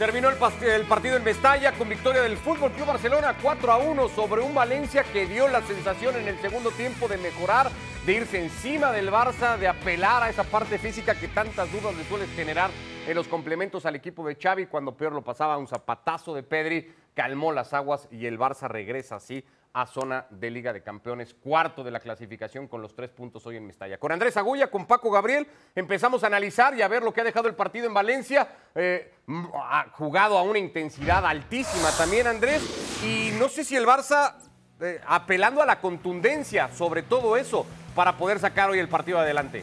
Terminó el, partido en Mestalla con victoria del Fútbol Club Barcelona 4 a 1 sobre un Valencia que dio la sensación en el segundo tiempo de mejorar, de irse encima del Barça, de apelar a esa parte física que tantas dudas le suele generar en los complementos al equipo de Xavi cuando peor lo pasaba un zapatazo de Pedri, calmó las aguas y el Barça regresa así a zona de Liga de Campeones, cuarto de la clasificación con los tres puntos hoy en Mestalla. Con Andrés Agulla, con Paco Gabriel, empezamos a analizar y a ver lo que ha dejado el partido en Valencia. Eh, ha jugado a una intensidad altísima también Andrés y no sé si el Barça, eh, apelando a la contundencia sobre todo eso, para poder sacar hoy el partido adelante.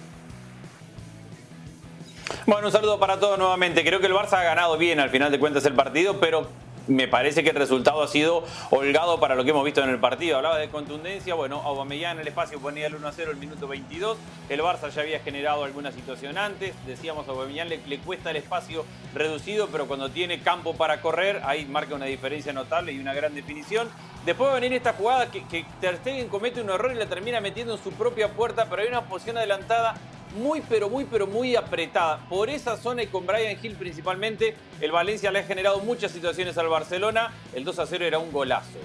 Bueno, un saludo para todos nuevamente. Creo que el Barça ha ganado bien al final de cuentas el partido, pero me parece que el resultado ha sido holgado para lo que hemos visto en el partido. Hablaba de contundencia, bueno, Aubameyang en el espacio ponía el 1 a 0 el minuto 22. El Barça ya había generado alguna situación antes. Decíamos, a Aubameyang le, le, cuesta el espacio reducido, pero cuando tiene campo para correr, ahí marca una diferencia notable y una gran definición. Después va a venir esta jugada que, que Ter Stegen comete un error y la termina metiendo en su propia puerta, pero hay una posición adelantada muy, pero muy, pero muy apretada. Por esa zona y con Brian Hill principalmente, el Valencia le ha generado muchas situaciones al Barcelona. El 2 a 0 era un golazo.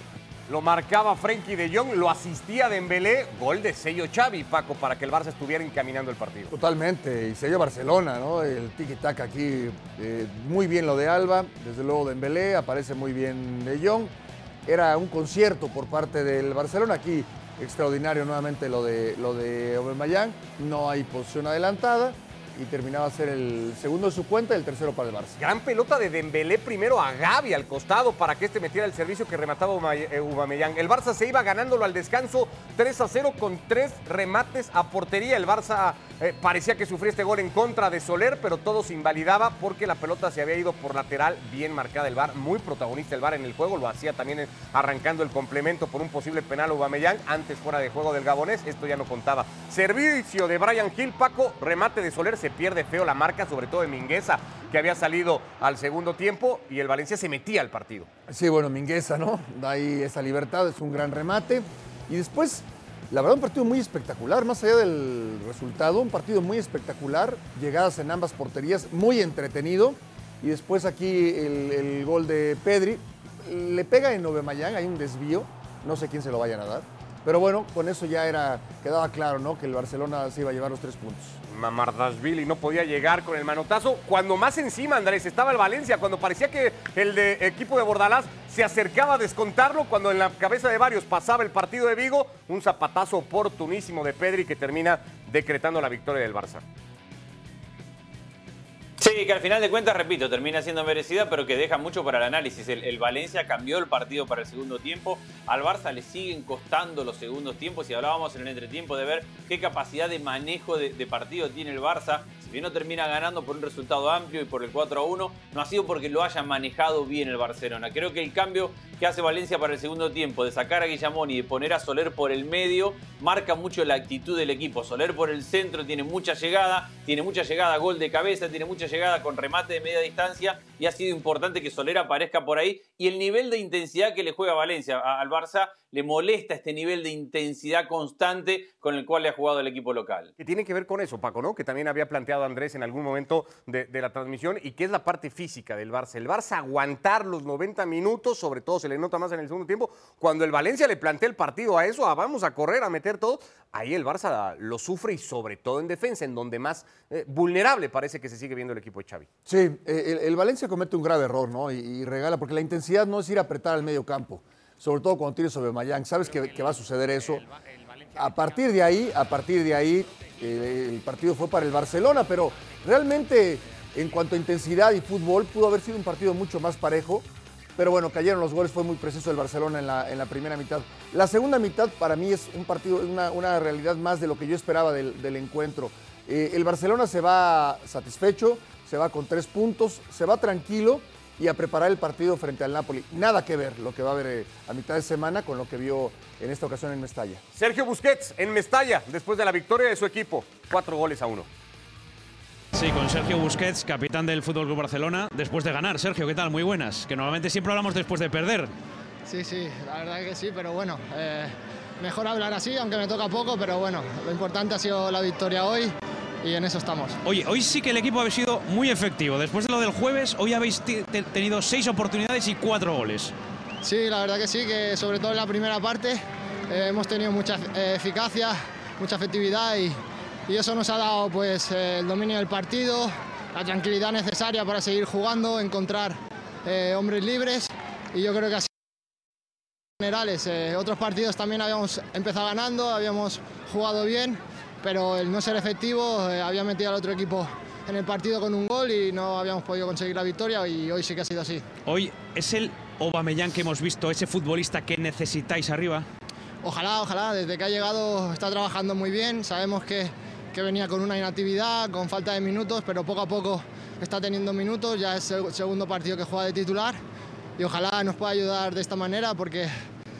Lo marcaba Frenkie de Jong, lo asistía Dembélé, gol de sello Xavi, Paco, para que el Barça estuviera encaminando el partido. Totalmente, y sello Barcelona, ¿no? El tiki-taka aquí, eh, muy bien lo de Alba, desde luego Dembélé, aparece muy bien de Jong. Era un concierto por parte del Barcelona, aquí extraordinario nuevamente lo de, lo de Aubameyang, no hay posición adelantada y terminaba a ser el segundo de su cuenta el tercero para el Barça. Gran pelota de Dembélé primero a Gaby al costado para que este metiera el servicio que remataba Aubameyang. El Barça se iba ganándolo al descanso 3 a 0 con tres remates a portería. El Barça eh, parecía que sufría este gol en contra de Soler, pero todo se invalidaba porque la pelota se había ido por lateral, bien marcada el VAR, muy protagonista el VAR en el juego, lo hacía también arrancando el complemento por un posible penal Aubameyang, antes fuera de juego del Gabonés, esto ya no contaba. Servicio de Brian Hill, Paco, remate de Soler, se pierde feo la marca, sobre todo de Mingueza, que había salido al segundo tiempo y el Valencia se metía al partido. Sí, bueno, Mingueza, ¿no? Da ahí esa libertad, es un gran remate. Y después, la verdad, un partido muy espectacular, más allá del resultado, un partido muy espectacular, llegadas en ambas porterías, muy entretenido. Y después aquí el, gol de Pedri, le pega en Novemayán, hay un desvío, no sé quién se lo vayan a dar. Pero bueno, con eso ya era, quedaba claro, ¿no? Que el Barcelona se iba a llevar los tres puntos. Mamardashvili no podía llegar con el manotazo. Cuando más encima, Andrés, estaba el Valencia, cuando parecía que el equipo de Bordalás se acercaba a descontarlo, cuando en la cabeza de varios pasaba el partido de Vigo, un zapatazo oportunísimo de Pedri que termina decretando la victoria del Barça. Sí, que al final de cuentas, repito, termina siendo merecida, pero que deja mucho para el análisis. El, Valencia cambió el partido para el segundo tiempo. Al Barça le siguen costando los segundos tiempos y hablábamos en el entretiempo de ver qué capacidad de manejo de, partido tiene el Barça. Si no termina ganando por un resultado amplio y por el 4 a 1, no ha sido porque lo haya manejado bien el Barcelona. Creo que el cambio que hace Valencia para el segundo tiempo, de sacar a Guillamón y de poner a Soler por el medio, marca mucho la actitud del equipo. Soler por el centro tiene mucha llegada, tiene mucha llegada, gol de cabeza, tiene mucha llegada con remate de media distancia y ha sido importante que Soler aparezca por ahí. Y el nivel de intensidad que le juega Valencia al Barça le molesta este nivel de intensidad constante con el cual le ha jugado el equipo local. Que tiene que ver con eso, Paco, ¿no? Que también había planteado Andrés en algún momento de, de, la transmisión y que es la parte física del Barça. El Barça aguantar los 90 minutos, sobre todo se le nota más en el segundo tiempo, cuando el Valencia le plantea el partido a eso, a vamos a correr, a meter todo, ahí el Barça lo sufre y sobre todo en defensa, en donde más eh, vulnerable parece que se sigue viendo el equipo de Xavi. Sí, el, el, Valencia comete un grave error, ¿no? Y, y regala, porque la intensidad no es ir a apretar al medio campo sobre todo cuando tienes sobre Mayang. Sabes que, que, va a suceder eso. A partir de ahí, a partir de ahí, eh, el partido fue para el Barcelona, pero realmente en cuanto a intensidad y fútbol pudo haber sido un partido mucho más parejo. Pero bueno, cayeron los goles, fue muy preciso el Barcelona en la, en la primera mitad. La segunda mitad para mí es un partido, una, una realidad más de lo que yo esperaba del, del encuentro. Eh, el Barcelona se va satisfecho, se va con tres puntos, se va tranquilo y a preparar el partido frente al Napoli. Nada que ver lo que va a haber eh, a mitad de semana con lo que vio en esta ocasión en Mestalla. Sergio Busquets en Mestalla, después de la victoria de su equipo, cuatro goles a uno. Sí, con Sergio Busquets, capitán del Fútbol Club Barcelona, después de ganar. Sergio, ¿qué tal? Muy buenas. Que normalmente siempre hablamos después de perder. Sí, sí, la verdad que sí, pero bueno, eh, mejor hablar así, aunque me toca poco, pero bueno, lo importante ha sido la victoria hoy y en eso estamos. Oye, hoy sí que el equipo ha sido muy efectivo. Después de lo del jueves, hoy habéis tenido seis oportunidades y cuatro goles. Sí, la verdad que sí, que sobre todo en la primera parte eh, hemos tenido mucha eh, eficacia, mucha efectividad y, y, eso nos ha dado pues eh, el dominio del partido, la tranquilidad necesaria para seguir jugando, encontrar hombres libres y yo creo que así generales. otros partidos también habíamos empezado ganando, habíamos jugado bien, pero el no ser efectivo había metido al otro equipo en el partido con un gol y no habíamos podido conseguir la victoria y hoy sí que ha sido así. Hoy es el Aubameyang que hemos visto, ese futbolista que necesitáis arriba. Ojalá, ojalá, desde que ha llegado está trabajando muy bien, sabemos que, que venía con una inactividad, con falta de minutos, pero poco a poco está teniendo minutos, ya es el segundo partido que juega de titular y ojalá nos pueda ayudar de esta manera porque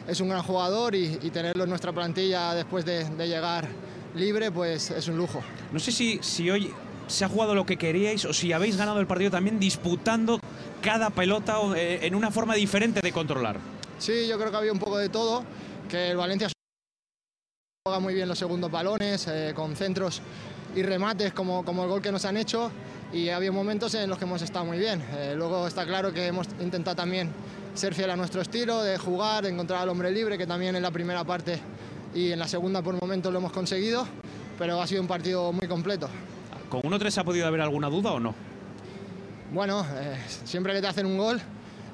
es un gran jugador y, tenerlo en nuestra plantilla después de, de, llegar libre pues es un lujo. No sé si, si hoy se ha jugado lo que queríais o si habéis ganado el partido también disputando cada pelota eh, en una forma diferente de controlar. Sí, yo creo que había un poco de todo, que el Valencia juega muy bien los segundos balones, eh, con centros y remates como, como el gol que nos han hecho y había momentos en los que hemos estado muy bien. Eh, luego está claro que hemos intentado también ser fiel a nuestro estilo, de jugar, de encontrar al hombre libre, que también en la primera parte y en la segunda por momento lo hemos conseguido, pero ha sido un partido muy completo. ¿Con 1-3 ha podido haber alguna duda o no? bueno, eh, siempre que te hacen un gol,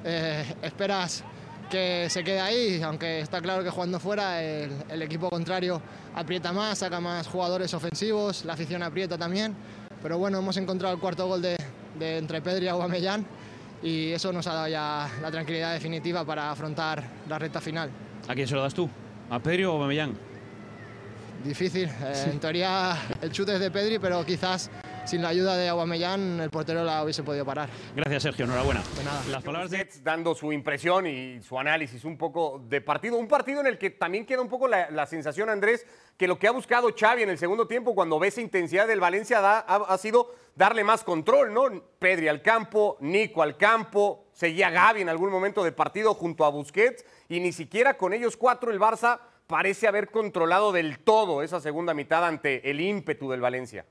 eh, esperas que se quede ahí, aunque está claro que jugando fuera el, equipo contrario aprieta más, saca más jugadores ofensivos, la afición aprieta también, pero bueno, hemos encontrado el cuarto gol de, entre Pedri y Aubameyang y eso nos ha dado ya la tranquilidad definitiva para afrontar la recta final. ¿A quién se lo das tú? ¿A Pedri o Aubameyang? Difícil, eh, en teoría el chute es de Pedri, pero quizás sin la ayuda de Aguamellán el portero la hubiese podido parar. Gracias, Sergio. Enhorabuena. De nada. Las palabras de dando su impresión y su análisis un poco de partido. Un partido en el que también queda un poco la, sensación, Andrés, que lo que ha buscado Xavi en el segundo tiempo, cuando ve esa intensidad del Valencia, ha, sido darle más control, ¿no? Pedri al campo, Nico al campo, seguía Gaby en algún momento de partido junto a Busquets y ni siquiera con ellos cuatro el Barça parece haber controlado del todo esa segunda mitad ante el ímpetu del Valencia.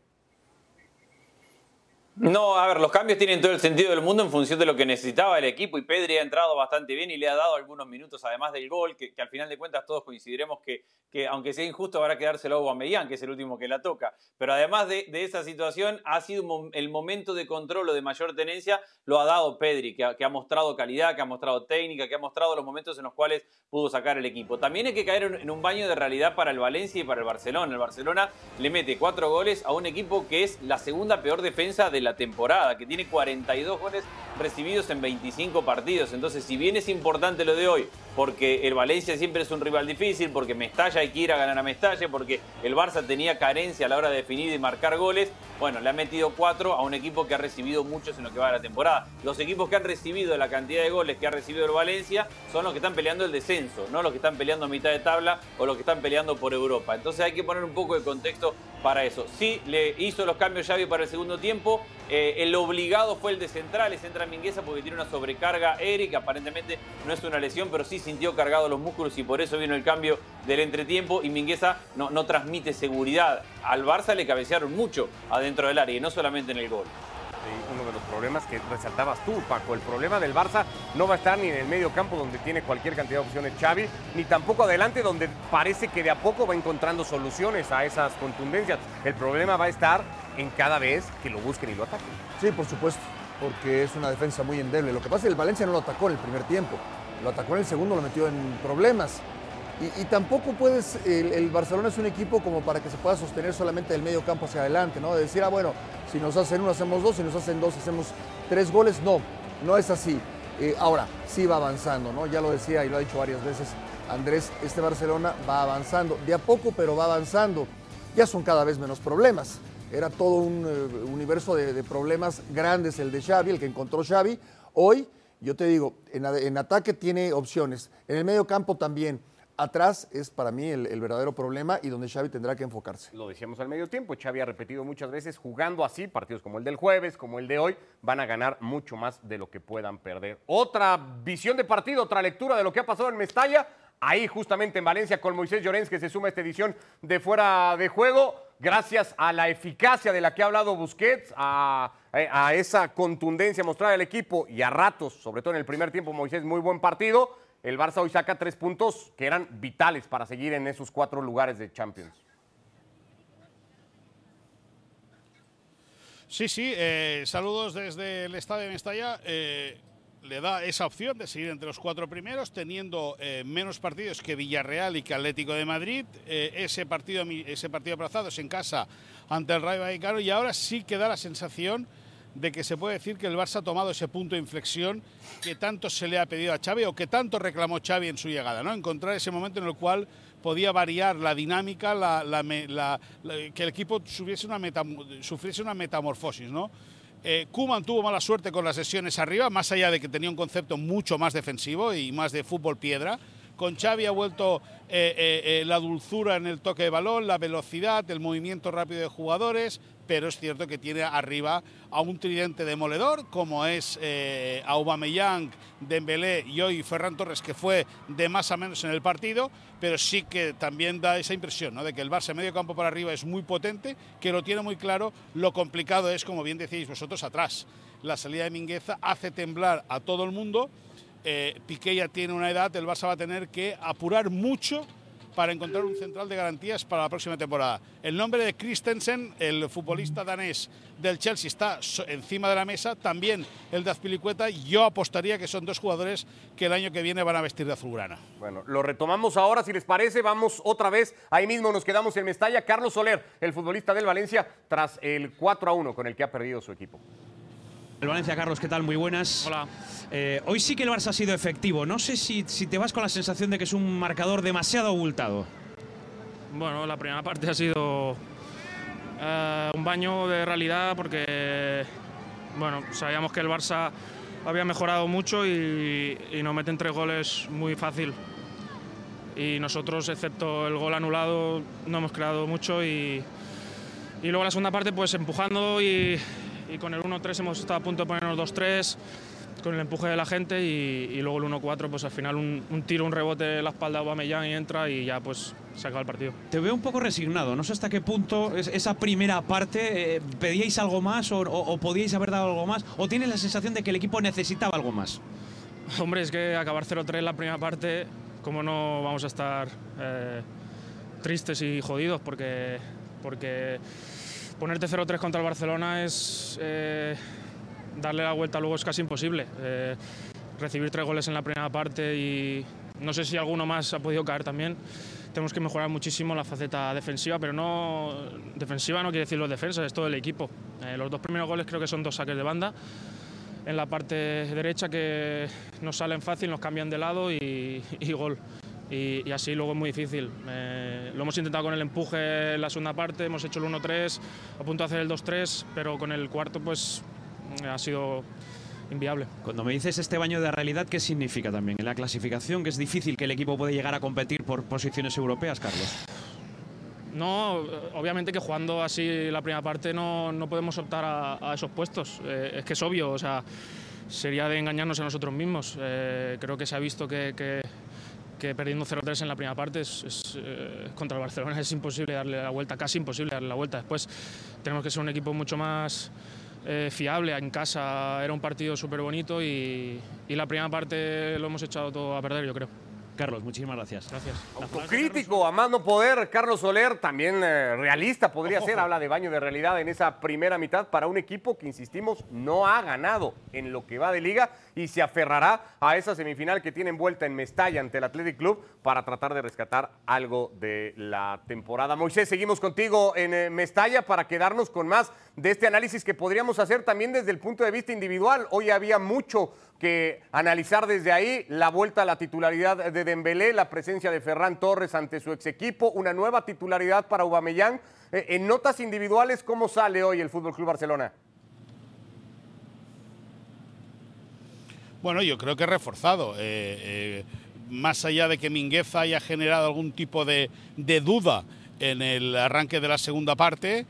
No, a ver, los cambios tienen todo el sentido del mundo en función de lo que necesitaba el equipo y Pedri ha entrado bastante bien y le ha dado algunos minutos además del gol, que, al final de cuentas todos coincidiremos que, que aunque sea injusto habrá que dárselo a Aubameyang, que es el último que la toca. Pero además de, esa situación ha sido el momento de control o de mayor tenencia, lo ha dado Pedri, que ha, mostrado calidad, que ha mostrado técnica, que ha mostrado los momentos en los cuales pudo sacar el equipo. También hay que caer en un baño de realidad para el Valencia y para el Barcelona. El Barcelona le mete cuatro goles a un equipo que es la segunda peor defensa de la temporada, que tiene 42 goles recibidos en 25 partidos. Entonces, si bien es importante lo de hoy, porque el Valencia siempre es un rival difícil, porque Mestalla hay que ir a ganar a Mestalla, porque el Barça tenía carencia a la hora de definir y marcar goles, bueno, le ha metido cuatro a un equipo que ha recibido muchos en lo que va de la temporada. Los equipos que han recibido la cantidad de goles que ha recibido el Valencia son los que están peleando el descenso, no los que están peleando a mitad de tabla o los que están peleando por Europa. Entonces hay que poner un poco de contexto para eso. Sí, le hizo los cambios Xavi para el segundo tiempo. Eh, el obligado fue el de centrales, entra Mingueza porque tiene una sobrecarga Eric, aparentemente no es una lesión, pero sí sintió cargado los músculos y por eso vino el cambio del entretiempo y Mingueza no, no transmite seguridad. Al Barça le cabecearon mucho adentro del área y no solamente en el gol uno de los problemas que resaltabas tú, Paco. El problema del Barça no va a estar ni en el medio campo, donde tiene cualquier cantidad de opciones Xavi, ni tampoco adelante, donde parece que de a poco va encontrando soluciones a esas contundencias. El problema va a estar en cada vez que lo busquen y lo ataquen. Sí, por supuesto, porque es una defensa muy endeble. Lo que pasa es que el Valencia no lo atacó en el primer tiempo, lo atacó en el segundo, lo metió en problemas. Y, tampoco puedes, el, Barcelona es un equipo como para que se pueda sostener solamente del medio campo hacia adelante, ¿no? De decir, ah, bueno, si nos hacen uno hacemos dos, si nos hacen dos hacemos tres goles. No, no es así. Eh, ahora, sí va avanzando, ¿no? Ya lo decía y lo ha dicho varias veces Andrés, este Barcelona va avanzando, de a poco, pero va avanzando. Ya son cada vez menos problemas. Era todo un eh, universo de, problemas grandes el de Xavi, el que encontró Xavi. Hoy, yo te digo, en, en ataque tiene opciones, en el medio campo también atrás es para mí el, verdadero problema y donde Xavi tendrá que enfocarse. Lo decíamos al medio tiempo, Xavi ha repetido muchas veces, jugando así, partidos como el del jueves, como el de hoy, van a ganar mucho más de lo que puedan perder. Otra visión de partido, otra lectura de lo que ha pasado en Mestalla, ahí justamente en Valencia con Moisés Llorens que se suma a esta edición de fuera de juego. gracias a la eficacia de la que ha hablado Busquets, a, a esa contundencia mostrada del equipo y a ratos, sobre todo en el primer tiempo, Moisés, muy buen partido. El Barça hoy saca tres puntos que eran vitales para seguir en esos cuatro lugares de Champions. Sí, sí, eh, saludos desde el Estadio de Mestalla. Eh, le da esa opción de seguir entre los cuatro primeros, teniendo eh, menos partidos que Villarreal y que Atlético de Madrid. ese, partido, ese partido aplazado es en casa ante el Rayo Vallecano y ahora sí que da la sensación de que se puede decir que el Barça ha tomado ese punto de inflexión que tanto se le ha pedido a Xavi o que tanto reclamó Xavi en su llegada, ¿no? Encontrar ese momento en el cual podía variar la dinámica, que el equipo sufriese una, sufriese una metamorfosis, ¿no? Eh, Kuman tuvo mala suerte con las sesiones arriba, más allá de que tenía un concepto mucho más defensivo y más de fútbol piedra. Con Xavi ha vuelto eh, eh, eh, la dulzura en el toque de balón, la velocidad, el movimiento rápido de jugadores, pero es cierto que tiene arriba a un tridente demoledor como es eh, Aubameyang, Dembélé y hoy Ferran Torres que fue de más a menos en el partido, pero sí que también da esa impresión ¿no? de que el Barça medio campo para arriba es muy potente, que lo tiene muy claro, lo complicado es como bien decís vosotros atrás. La salida de Mingueza hace temblar a todo el mundo eh, Piqué ya tiene una edad, el Barça va a tener que apurar mucho para encontrar un central de garantías para la próxima temporada. El nombre de Christensen, el futbolista danés del Chelsea, está encima de la mesa, también el de Azpilicueta. Yo apostaría que son dos jugadores que el año que viene van a vestir de azulgrana. Bueno, lo retomamos ahora, si les parece, vamos otra vez, ahí mismo nos quedamos en Mestalla. Carlos Soler, el futbolista del Valencia, tras el 4 a 1 con el que ha perdido su equipo. El Valencia, Carlos, ¿qué tal? Muy buenas. Hola. Eh, hoy sí que el Barça ha sido efectivo. No sé si, si, te vas con la sensación de que es un marcador demasiado abultado. Bueno, la primera parte ha sido eh, un baño de realidad porque, bueno, sabíamos que el Barça había mejorado mucho y, y nos meten tres goles muy fácil. Y nosotros, excepto el gol anulado, no hemos creado mucho y, y luego la segunda parte pues empujando y, y con el 1-3 hemos estado a punto de ponernos 2-3 con el empuje de la gente y, luego el 1-4 pues al final un, tiro, un rebote en la espalda de Aubameyang y entra y ya pues se acaba el partido. Te veo un poco resignado, no sé hasta qué punto esa primera parte eh, pedíais algo más o, podíais haber dado algo más o tienes la sensación de que el equipo necesitaba algo más. Hombre, es que acabar 0-3 en la primera parte, ¿cómo no vamos a estar eh, tristes y jodidos? Porque, porque ponerte 0-3 contra el Barcelona es eh, darle la vuelta luego es casi imposible. Eh, recibir tres goles en la primera parte y no sé si alguno más ha podido caer también. Tenemos que mejorar muchísimo la faceta defensiva, pero no defensiva no quiere decir los defensas, es todo el equipo. Eh, los dos primeros goles creo que son dos saques de banda en la parte derecha que nos salen fácil, nos cambian de lado y gol y, así luego es muy difícil. Eh, lo hemos intentado con el empuje en la segunda parte, hemos hecho el 1-3, a punto de hacer el 2-3, pero con el cuarto pues ha sido inviable. Cuando me dices este baño de realidad, ¿qué significa también? En la clasificación, que es difícil que el equipo pueda llegar a competir por posiciones europeas, Carlos. No, obviamente que jugando así la primera parte no, no podemos optar a, esos puestos. Eh, es que es obvio, o sea, sería de engañarnos a nosotros mismos. Eh, creo que se ha visto que, que que perdiendo 0-3 en la primera parte es, eh, contra el Barcelona es imposible darle la vuelta, casi imposible darle la vuelta. Después tenemos que ser un equipo mucho más eh, fiable. En casa era un partido súper bonito y, y la primera parte lo hemos echado todo a perder, yo creo. Carlos, muchísimas gracias. Gracias. Autocrítico, a más no poder, Carlos Soler, también eh, realista podría ser, habla de baño de realidad en esa primera mitad para un equipo que, insistimos, no ha ganado en lo que va de liga y se aferrará a esa semifinal que tiene envuelta en Mestalla ante el Athletic Club para tratar de rescatar algo de la temporada. Moisés, seguimos contigo en eh, Mestalla para quedarnos con más de este análisis que podríamos hacer también desde el punto de vista individual. Hoy había mucho que analizar desde ahí, la vuelta a la titularidad de Dembélé, la presencia de Ferran Torres ante su ex equipo, una nueva titularidad para Aubameyang. Eh, en notas individuales, ¿cómo sale hoy el Fútbol Club Barcelona? Bueno, yo creo que reforzado. Eh, eh, más allá de que Mingueza haya generado algún tipo de, de duda en el arranque de la segunda parte,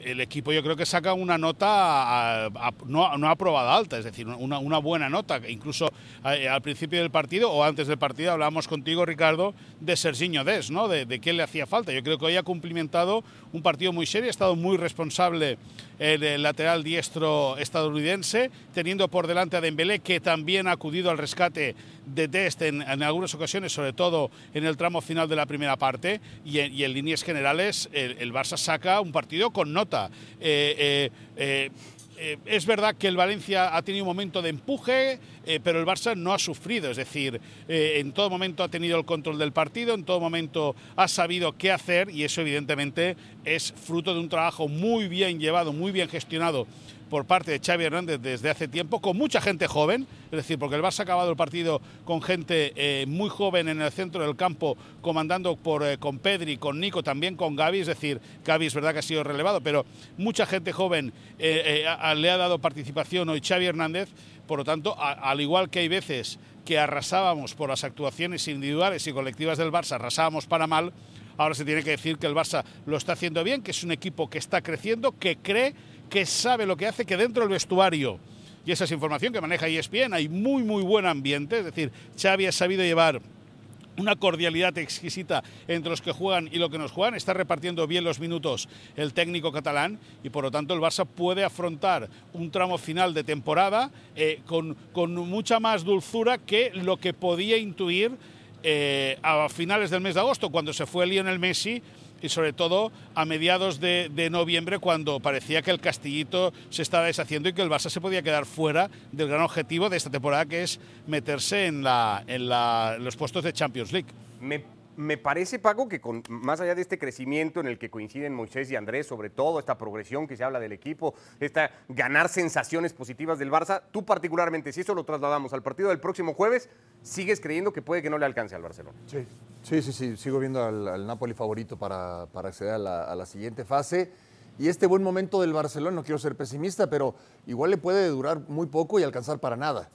el equipo yo creo que saca una nota no, no, aprobada alta, es decir, una, buena nota. Incluso eh, al principio del partido o antes del partido hablábamos contigo, Ricardo, de Serginho Des, ¿no? De, de, qué le hacía falta. Yo creo que hoy ha cumplimentado un partido muy serio, ha estado muy responsable el, lateral diestro estadounidense, teniendo por delante a Dembélé, que también ha acudido al rescate de Dest en, algunas ocasiones, sobre todo en el tramo final de la primera parte, y en, líneas generales el, Barça saca un partido con nota. Eh, eh, eh, es verdad que el Valencia ha tenido un momento de empuje, pero el Barça no ha sufrido, es decir, en todo momento ha tenido el control del partido, en todo momento ha sabido qué hacer y eso evidentemente es fruto de un trabajo muy bien llevado, muy bien gestionado por parte de Xavi Hernández desde hace tiempo, con mucha gente joven, es decir, porque el Barça ha acabado el partido con gente eh, muy joven en el centro del campo, comandando por, eh, con Pedri, con Nico, también con Gaby, es decir, Gaby es verdad que ha sido relevado, pero mucha gente joven eh, le ha dado participación hoy Xavi Hernández, por lo tanto, al igual que hay veces que arrasábamos por las actuaciones individuales y colectivas del Barça, arrasábamos para mal, ahora se tiene que decir que el Barça lo está haciendo bien, que es un equipo que está creciendo, que cree que sabe lo que hace, que dentro del vestuario, y esa es información que maneja ESPN, hay muy, muy buen ambiente, es decir, Xavi ha sabido llevar una cordialidad exquisita entre los que juegan y los que nos juegan, está repartiendo bien los minutos el técnico catalán y por lo tanto el Barça puede afrontar un tramo final de temporada eh, con, mucha más dulzura que lo que podía intuir eh, a finales del mes de agosto, cuando se fue Lionel Messi y sobre todo a mediados de, noviembre cuando parecía que el Castillito se estaba deshaciendo y que el Barça se podía quedar fuera del gran objetivo de esta temporada que es meterse en, la, en los puestos de Champions League. Me parece, Paco, que con, más allá de este crecimiento en el que coinciden Moisés y Andrés, sobre todo esta progresión que se habla del equipo, esta ganar sensaciones positivas del Barça, tú particularmente, si eso lo trasladamos al partido del próximo jueves, ¿sigues creyendo que puede que no le alcance al Barcelona? Sí, sí, sí, sí. sigo viendo al, Napoli favorito para, acceder a la, a la siguiente fase. Y este buen momento del Barcelona, no quiero ser pesimista, pero igual le puede durar muy poco y alcanzar para nada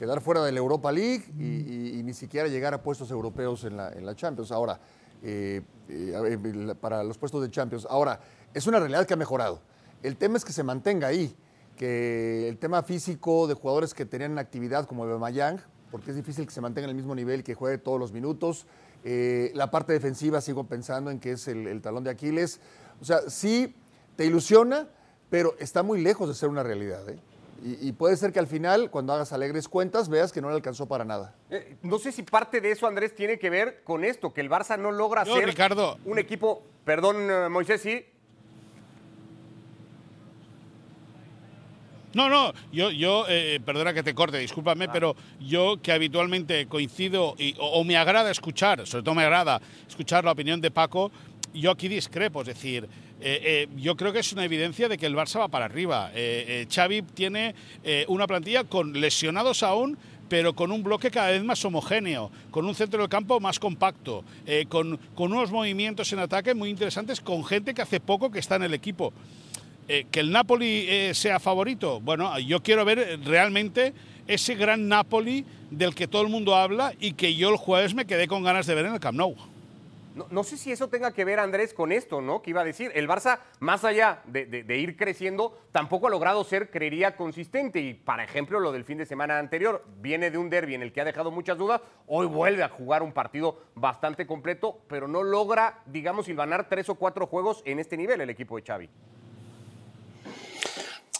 quedar fuera de la Europa League y, ni siquiera llegar a puestos europeos en la, en la Champions. Ahora, eh, eh, para los puestos de Champions. Ahora, es una realidad que ha mejorado. El tema es que se mantenga ahí, que el tema físico de jugadores que tenían actividad como Mayang, porque es difícil que se mantenga en el mismo nivel, que juegue todos los minutos. Eh, la parte defensiva sigo pensando en que es el, el talón de Aquiles. O sea, sí te ilusiona, pero está muy lejos de ser una realidad. ¿eh? Y, puede ser que al final, cuando hagas alegres cuentas, veas que no le alcanzó para nada. Eh, no sé si parte de eso, Andrés, tiene que ver con esto, que el Barça no logra ser Ricardo. un equipo. Perdón, eh, Moisés, sí. No, no, yo, yo eh, perdona que te corte, discúlpame, ah. pero yo que habitualmente coincido y, o, me agrada escuchar, sobre todo me agrada escuchar la opinión de Paco, yo aquí discrepo, es decir, eh, eh, yo creo que es una evidencia de que el Barça va para arriba. Eh, Xavi tiene una plantilla con lesionados aún, pero con un bloque cada vez más homogéneo, con un centro del campo más compacto, con, con, unos movimientos en ataque muy interesantes, con gente que hace poco que está en el equipo. que el Napoli sea favorito, bueno, yo quiero ver realmente ese gran Napoli del que todo el mundo habla y que yo el jueves me quedé con ganas de ver en el Camp Nou. No, sé si eso tenga que ver, Andrés, con esto, ¿no? Que iba a decir, el Barça, más allá de, ir creciendo, tampoco ha logrado ser, creería, consistente. Y, por ejemplo, lo del fin de semana anterior, viene de un derby en el que ha dejado muchas dudas, hoy vuelve a jugar un partido bastante completo, pero no logra, digamos, ganar tres o cuatro juegos en este nivel el equipo de Xavi.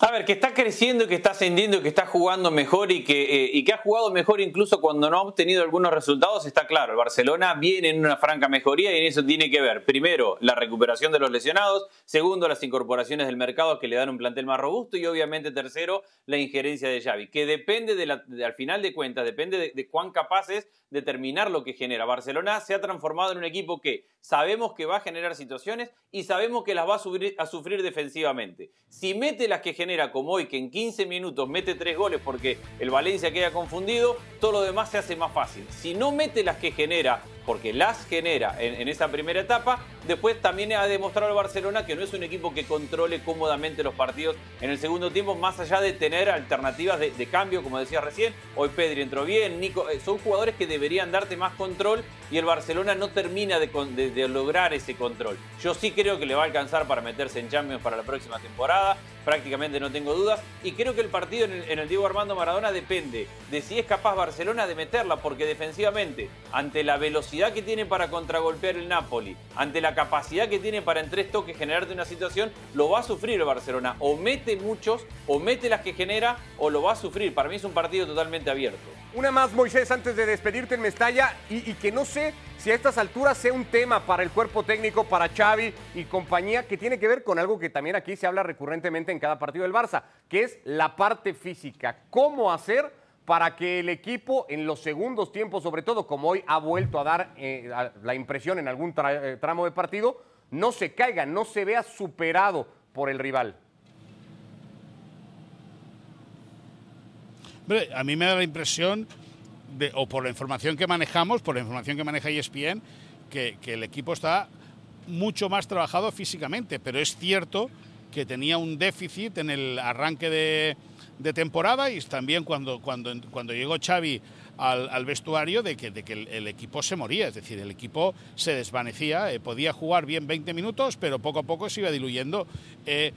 A ver, que está creciendo, que está ascendiendo, que está jugando mejor y que, eh, y que ha jugado mejor incluso cuando no ha obtenido algunos resultados, está claro. El Barcelona viene en una franca mejoría y en eso tiene que ver, primero, la recuperación de los lesionados, segundo, las incorporaciones del mercado que le dan un plantel más robusto y obviamente, tercero, la injerencia de Xavi, que depende, de la, al final de cuentas, depende de, de cuán capaces de terminar lo que genera. Barcelona se ha transformado en un equipo que sabemos que va a generar situaciones y sabemos que las va a sufrir defensivamente. Si mete las que genera como hoy, que en 15 minutos mete tres goles porque el Valencia queda confundido, todo lo demás se hace más fácil. Si no mete las que genera, porque las genera en, esa primera etapa, Después también ha demostrado el Barcelona que no es un equipo que controle cómodamente los partidos en el segundo tiempo, más allá de tener alternativas de, cambio, como decía recién. Hoy Pedri entró bien, Nico, eh, son jugadores que deberían darte más control y el Barcelona no termina de lograr ese control. Yo sí creo que le va a alcanzar para meterse en Champions para la próxima temporada, prácticamente no tengo dudas, y creo que el partido en el, en el Diego Armando Maradona depende de si es capaz Barcelona de meterla, porque defensivamente, ante la velocidad que tiene para contragolpear el Napoli, ante la capacidad que tiene para en tres toques generarte una situación, lo va a sufrir el Barcelona. O mete muchos, o mete las que genera, o lo va a sufrir. Para mí es un partido totalmente abierto. Una más, Moisés, antes de despedirte en Mestalla, y, y que no sé si a estas alturas sea un tema para el cuerpo técnico, para Xavi y compañía, que tiene que ver con algo que también aquí se habla recurrentemente en cada partido del Barça, que es la parte física. ¿Cómo hacer para que el equipo en los segundos tiempos, sobre todo como hoy ha vuelto a dar eh, la impresión en algún eh, tramo de partido, no se caiga, no se vea superado por el rival? A mí me da la impresión, o por la información que manejamos, por la información que maneja ESPN, que el equipo está mucho más trabajado físicamente, pero es cierto que tenía un déficit en el arranque de, de temporada y también cuando, cuando, cuando llegó Xavi al, al vestuario de que, de que el, equipo se moría, es decir, el equipo se desvanecía, eh, podía jugar bien 20 minutos, pero poco a poco se iba diluyendo. Eh,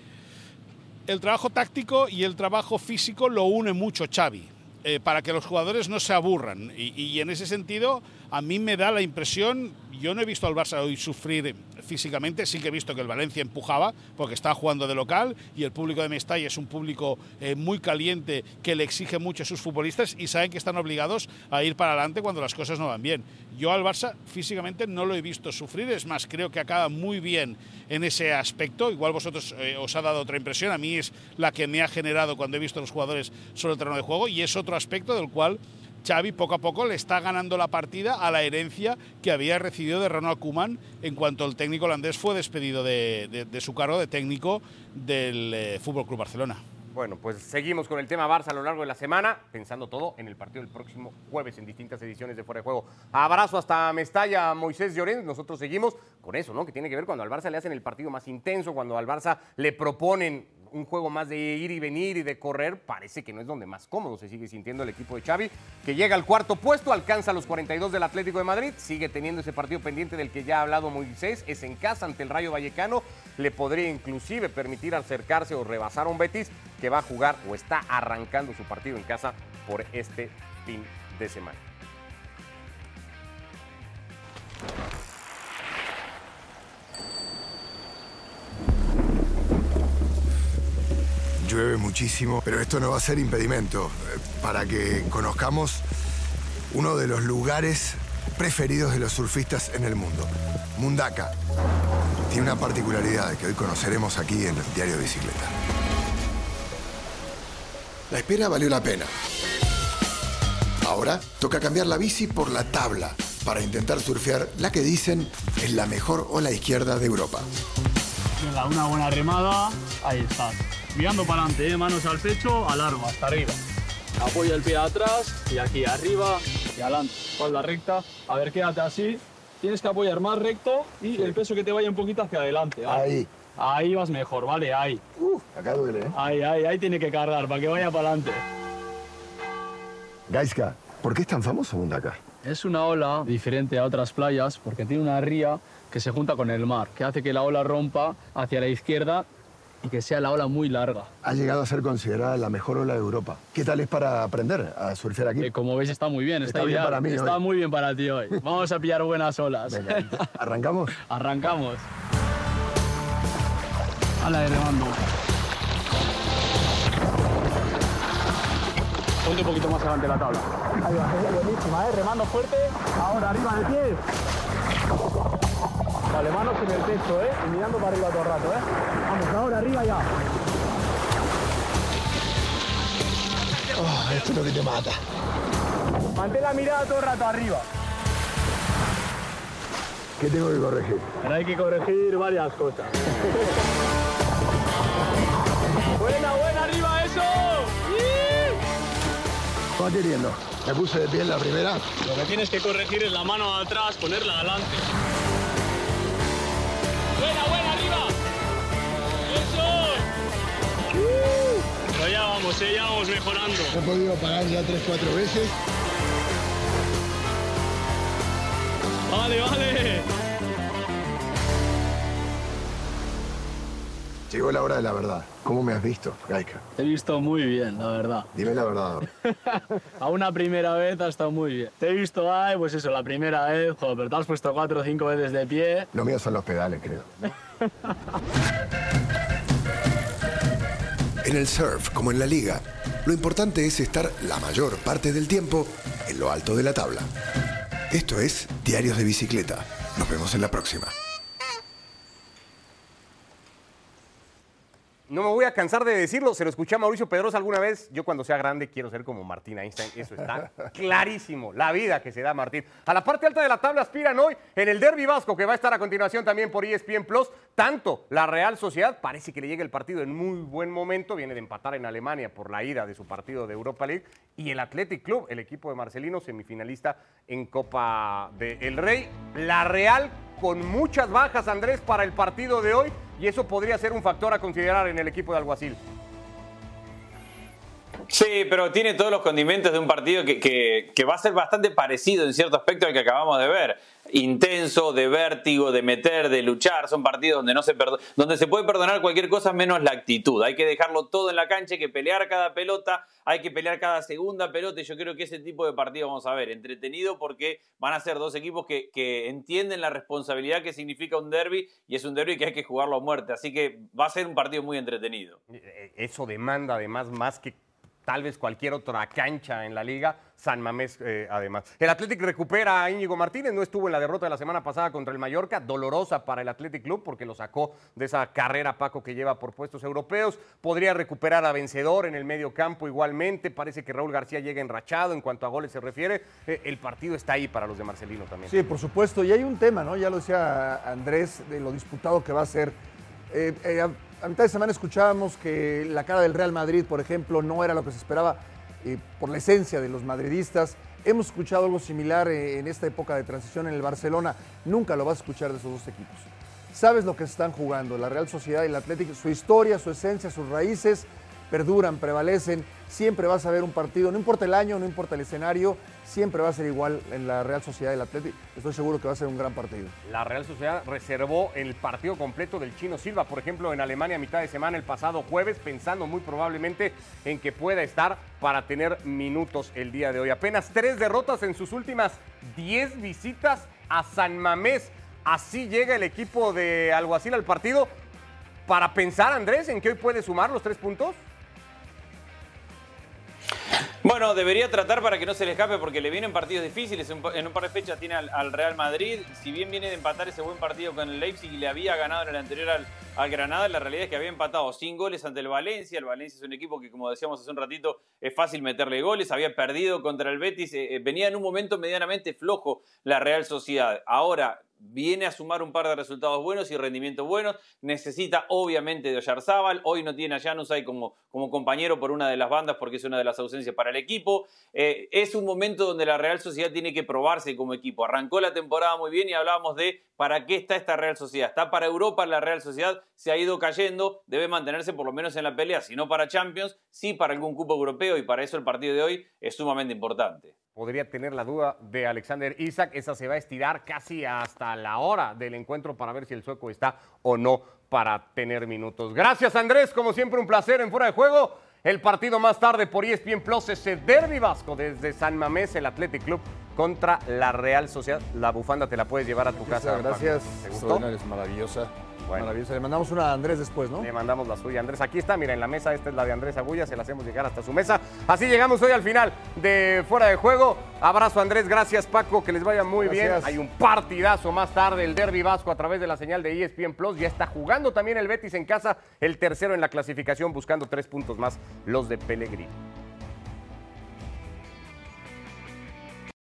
el trabajo táctico y el trabajo físico lo une mucho Xavi, eh, para que los jugadores no se aburran. Y en ese sentido, a mí me da la impresión, yo no he visto al Barça hoy sufrir físicamente, sí que he visto que el Valencia empujaba, porque estaba jugando de local, y el público de Mestalla es un público eh, muy caliente que le exige mucho a sus futbolistas y saben que están obligados a ir para adelante cuando las cosas no van bien. Yo al Barça físicamente no lo he visto sufrir, es más, creo que acaba muy bien en ese aspecto. Igual vosotros eh, os ha dado otra impresión, a mí es la que me ha generado cuando he visto a los jugadores sobre el terreno de juego y es otro aspecto del cual Xavi poco a poco le está ganando la partida a la herencia que había recibido de Ronald Koeman en cuanto el técnico holandés fue despedido de, su cargo de técnico del eh, Fútbol Club Barcelona. Bueno, pues seguimos con el tema Barça a lo largo de la semana, pensando todo en el partido del próximo jueves en distintas ediciones de Fuera de Juego. Abrazo hasta Mestalla, Moisés Llorens. Nosotros seguimos con eso, ¿no? Que tiene que ver cuando al Barça le hacen el partido más intenso, cuando al Barça le proponen un juego más de ir y venir y de correr, parece que no es donde más cómodo se sigue sintiendo el equipo de Xavi, que llega al cuarto puesto, alcanza los 42 del Atlético de Madrid, sigue teniendo ese partido pendiente del que ya ha hablado Moisés, es en casa ante el Rayo Vallecano, le podría inclusive permitir acercarse o rebasar a un Betis que va a jugar o está arrancando su partido en casa por este fin de semana. Llueve muchísimo, pero esto no va a ser impedimento eh, para que conozcamos uno de los lugares preferidos de los surfistas en el mundo, Mundaka. Tiene una particularidad que hoy conoceremos aquí en el Diario Bicicleta. La espera valió la pena. Ahora toca cambiar la bici por la tabla para intentar surfear la que dicen es la mejor ola izquierda de Europa. Una buena remada. Ahí estás. Mirando para adelante, ¿eh? manos al pecho, a largo, hasta arriba. Apoya el pie atrás y aquí arriba y adelante. Espalda recta. A ver, quédate así. Tienes que apoyar más recto y el peso que te vaya un poquito hacia adelante. ¿vale? Ahí. Ahí vas mejor, ¿vale? Ahí. Acá duele, ¿eh? Ahí, ahí, ahí tiene que cargar para que vaya para adelante. Gaiska, ¿por qué es tan famoso Mundaka? Es una ola diferente a otras playas porque tiene una ría que se junta con el mar, que hace que la ola rompa hacia la izquierda y que sea la ola muy larga. Ha llegado a ser considerada la mejor ola de Europa. ¿Qué tal es para aprender a surfear aquí? Que como veis está muy bien, está, Está bien ideal. para mí Está hoy. muy bien para ti hoy. Vamos a pillar buenas olas. Venga, ¿arrancamos? Arrancamos. A la de remando. Ponte un poquito más adelante la tabla. Ahí va, buenísima, ¿eh? Remando fuerte. Ahora, arriba de pies. Vale, manos en el pecho, ¿eh? Y mirando para arriba todo el rato, ¿eh? Vamos, ahora, arriba ya. Oh, esto es lo que te mata. Mantén la mirada todo el rato arriba. ¿Qué tengo que corregir? Ahora hay que corregir varias cosas. buena, buena, arriba, eso. Va queriendo. Me puse de pie en la primera. Lo que tienes que corregir es la mano atrás, ponerla adelante. Vamos, eh, ya vamos mejorando. He podido pagar ya tres, cuatro veces. Vale, vale. Llegó la hora de la verdad. ¿Cómo me has visto, Gaika? Te he visto muy bien, la verdad. Dime la verdad. A una primera vez ha estado muy bien. Te he visto, ay, pues eso, la primera vez, joder, pero te has puesto cuatro o cinco veces de pie. Lo mío son los pedales, creo. En el surf, como en la liga, lo importante es estar la mayor parte del tiempo en lo alto de la tabla. Esto es Diarios de Bicicleta. Nos vemos en la próxima. No me voy a cansar de decirlo, se lo escuché a Mauricio Pedrosa alguna vez. Yo cuando sea grande quiero ser como Martín Einstein, eso está clarísimo, la vida que se da Martín. A la parte alta de la tabla aspiran hoy en el Derby Vasco, que va a estar a continuación también por ESPN Plus. Tanto la Real Sociedad, parece que le llega el partido en muy buen momento, viene de empatar en Alemania por la ida de su partido de Europa League. Y el Athletic Club, el equipo de Marcelino, semifinalista en Copa del Rey. La Real con muchas bajas, Andrés, para el partido de hoy y eso podría ser un factor a considerar en el equipo de Alguacil. Sí, pero tiene todos los condimentos de un partido que, va a ser bastante parecido en cierto aspecto al que acabamos de ver. Intenso, de vértigo, de meter, de luchar. Son partidos donde, no se, donde se puede perdonar cualquier cosa menos la actitud. Hay que dejarlo todo en la cancha, hay que pelear cada pelota, hay que pelear cada segunda pelota. Y yo creo que ese tipo de partido vamos a ver. Entretenido porque van a ser dos equipos que, que entienden la responsabilidad que significa un derby y es un derby que hay que jugarlo a muerte. Así que va a ser un partido muy entretenido. Eh, Eso demanda además más que tal vez cualquier otra cancha en la liga, San Mamés eh, además. El Athletic recupera a Íñigo Martínez, no estuvo en la derrota de la semana pasada contra el Mallorca, dolorosa para el Athletic Club porque lo sacó de esa carrera Paco que lleva por puestos europeos. Podría recuperar a Vencedor en el medio campo igualmente, parece que Raúl García llega enrachado en cuanto a goles se refiere. Eh, el partido está ahí para los de Marcelino también. Sí, por supuesto. Y hay un tema, ¿no? Ya lo decía Andrés, de lo disputado que va a ser. Eh, a, mitad de semana escuchábamos que la cara del Real Madrid, por ejemplo, no era lo que se esperaba eh, por la esencia de los madridistas. Hemos escuchado algo similar en esta época de transición en el Barcelona. Nunca lo vas a escuchar de esos dos equipos. Sabes lo que están jugando, la Real Sociedad y el Atlético, su historia, su esencia, sus raíces perduran, prevalecen. Siempre vas a ver un partido, no importa el año, no importa el escenario, siempre va a ser igual en la Real Sociedad y el Atlético. Estoy seguro que va a ser un gran partido. La Real Sociedad reservó el partido completo del Chino Silva, por ejemplo, en Alemania a mitad de semana el pasado jueves, pensando muy probablemente en que pueda estar para tener minutos el día de hoy. Apenas tres derrotas en sus últimas diez visitas a San Mamés. Así llega el equipo de Alguacil al partido. Para pensar, Andrés, en que hoy puede sumar los tres puntos. Bueno, debería tratar para que no se le escape porque le vienen partidos difíciles. En un par de fechas tiene al, al Real Madrid. Si bien viene de empatar ese buen partido con el Leipzig y le había ganado en el anterior al, al Granada, la realidad es que había empatado sin goles ante el Valencia. El Valencia es un equipo que, como decíamos hace un ratito, es fácil meterle goles. Había perdido contra el Betis. eh, eh, venía en un momento medianamente flojo la Real Sociedad. Ahora viene a sumar un par de resultados buenos y rendimientos buenos. Necesita obviamente de Oyarzábal. Hoy no tiene a Januzaj como, como compañero por una de las bandas porque es una de las ausencias para el equipo. Eh, es un momento donde la Real Sociedad tiene que probarse como equipo. Arrancó la temporada muy bien y hablábamos de para qué está esta Real Sociedad. Está para Europa la Real Sociedad, se ha ido cayendo, debe mantenerse por lo menos en la pelea, si no para Champions, sí para algún cupo europeo y para eso el partido de hoy es sumamente importante. Podría tener la duda de Alexander Isaac. Esa se va a estirar casi hasta la hora del encuentro para ver si el sueco está o no para tener minutos. Gracias Andrés, como siempre un placer en fuera de juego. El partido más tarde por ESPN Plus, ese derby vasco desde San Mamés, el Athletic Club contra la Real Sociedad. La bufanda te la puedes llevar a tu casa. Gracias. ¿Te gustó? Es maravillosa. Bueno. Maravillosa. Le mandamos una a Andrés después, ¿no? Le mandamos la suya. Andrés, aquí está, mira, en la mesa, esta es la de Andrés Agulla, se la hacemos llegar hasta su mesa. Así llegamos hoy al final de Fuera de Juego. Abrazo Andrés, gracias Paco, que les vaya muy Gracias. bien. Hay un partidazo más tarde, el Derby Vasco a través de la señal de ESPN Plus. Ya está jugando también el Betis en casa, el tercero en la clasificación, buscando tres puntos más los de Pellegrini.